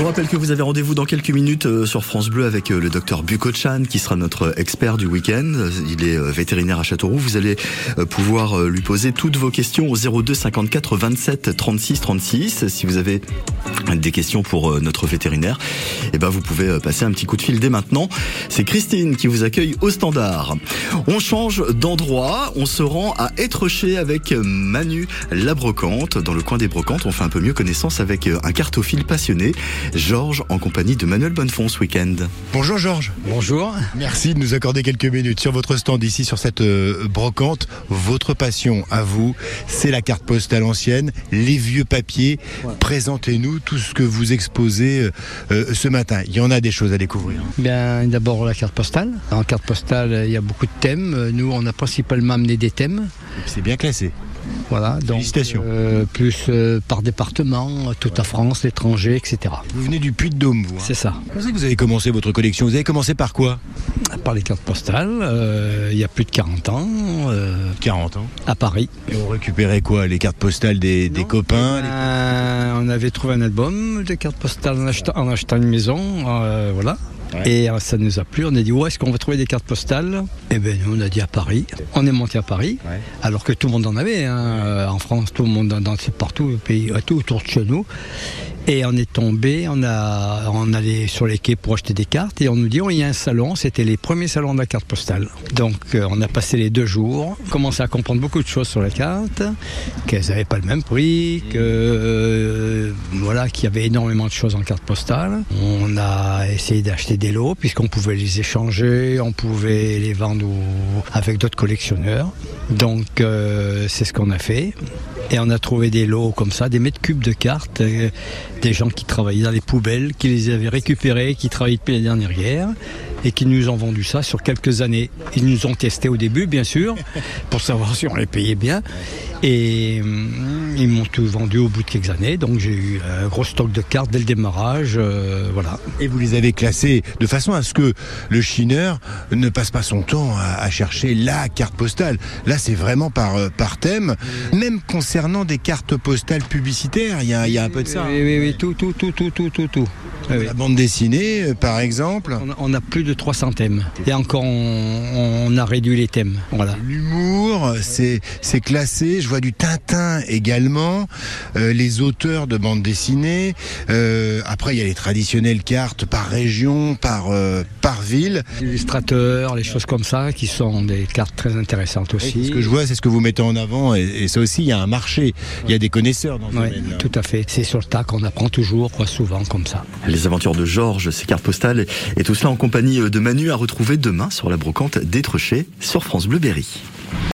vous rappelle que vous avez rendez-vous dans quelques minutes euh, sur France Bleu avec euh, le docteur Bukochan qui sera notre expert du week-end. Il est euh, vétérinaire à Châteauroux. Vous allez pouvoir lui poser toutes vos questions au 02 54 27 36 36. Si vous avez des questions pour notre vétérinaire, eh ben vous pouvez passer un petit coup de fil dès maintenant. C'est Christine qui vous accueille au standard. On change d'endroit. On se rend à Étreché avec Manu la brocante. Dans le coin des brocantes, on fait un peu mieux connaissance avec un cartophile passionné. Georges en compagnie de Manuel Bonnefond ce week-end. Bonjour Georges. Bonjour. Merci de nous accorder quelques minutes sur votre stand ici sur cette euh, brocante. Votre passion à vous, c'est la carte postale ancienne, les vieux papiers. Présentez-nous tout ce que vous exposez euh, euh, ce matin. Il y en a des choses à découvrir. Bien, d'abord la carte postale. En carte postale, il y a beaucoup de thèmes. Nous, on a principalement amené des thèmes. C'est bien classé. Voilà, donc euh, plus euh, par département, toute la France, l'étranger, etc. Vous venez du Puy-de-Dôme, vous hein C'est ça. Comment que vous avez commencé votre collection Vous avez commencé par quoi? Par les cartes postales, euh, il y a plus de 40 ans. 40 ans À Paris. Et on récupérait quoi Les cartes postales des, copains On avait trouvé un album de cartes postales en achetant, en achetant une maison, voilà. Et euh, ça nous a plu. On a dit où est-ce qu'on va trouver des cartes postales? Et eh bien on a dit à Paris. On est monté à Paris, alors que tout le monde en avait. Hein. En France, tout le monde dans, partout, pays, tout autour de chez nous. Et on est tombé, on a, on allait sur les quais pour acheter des cartes et on nous dit oh, il y a un salon, c'était les premiers salons de la carte postale. Donc euh, on a passé les deux jours, commencé à comprendre beaucoup de choses sur la carte, qu'elles n'avaient pas le même prix, que voilà qu'il y avait énormément de choses en carte postale. On a essayé d'acheter des lots puisqu'on pouvait les échanger, on pouvait les vendre avec d'autres collectionneurs. Donc euh, c'est ce qu'on a fait. Et on a trouvé des lots comme ça, des mètres cubes de cartes, euh, des gens qui travaillaient dans les poubelles, qui les avaient récupérés, qui travaillaient depuis la dernière. guerre et qui nous ont vendu ça sur quelques années. Ils nous ont testé au début, bien sûr, pour savoir si on les payait bien. Et hum, ils m'ont tout vendu au bout de quelques années. Donc j'ai eu un gros stock de cartes dès le démarrage. Euh, voilà. Et vous les avez classées de façon à ce que le chineur ne passe pas son temps à, chercher la carte postale. Là, c'est vraiment par, euh, par thème. Même concernant des cartes postales publicitaires, il y a, y a, un peu de ça. Oui, oui, oui, tout, tout, tout, tout, tout, tout. tout. La bande dessinée, euh, par exemple. On a plus de 300 thèmes. Et encore, on, a réduit les thèmes. Voilà. L'humour, c'est classé. Je vois du Tintin également. Euh, les auteurs de bande dessinée. Euh, après, il y a les traditionnelles cartes par région, par, par ville. Les illustrateurs, les choses comme ça, qui sont des cartes très intéressantes aussi. ce que je vois, c'est ce que vous mettez en avant. Et, ça aussi, il y a un marché. Il y a des connaisseurs dans ce oui, Tout à fait. C'est sur le tas qu'on apprend toujours, quoi, souvent comme ça les aventures de Georges, ses cartes postales et tout cela en compagnie de Manu à retrouver demain sur la brocante d'Étreché sur France Bleu Berry.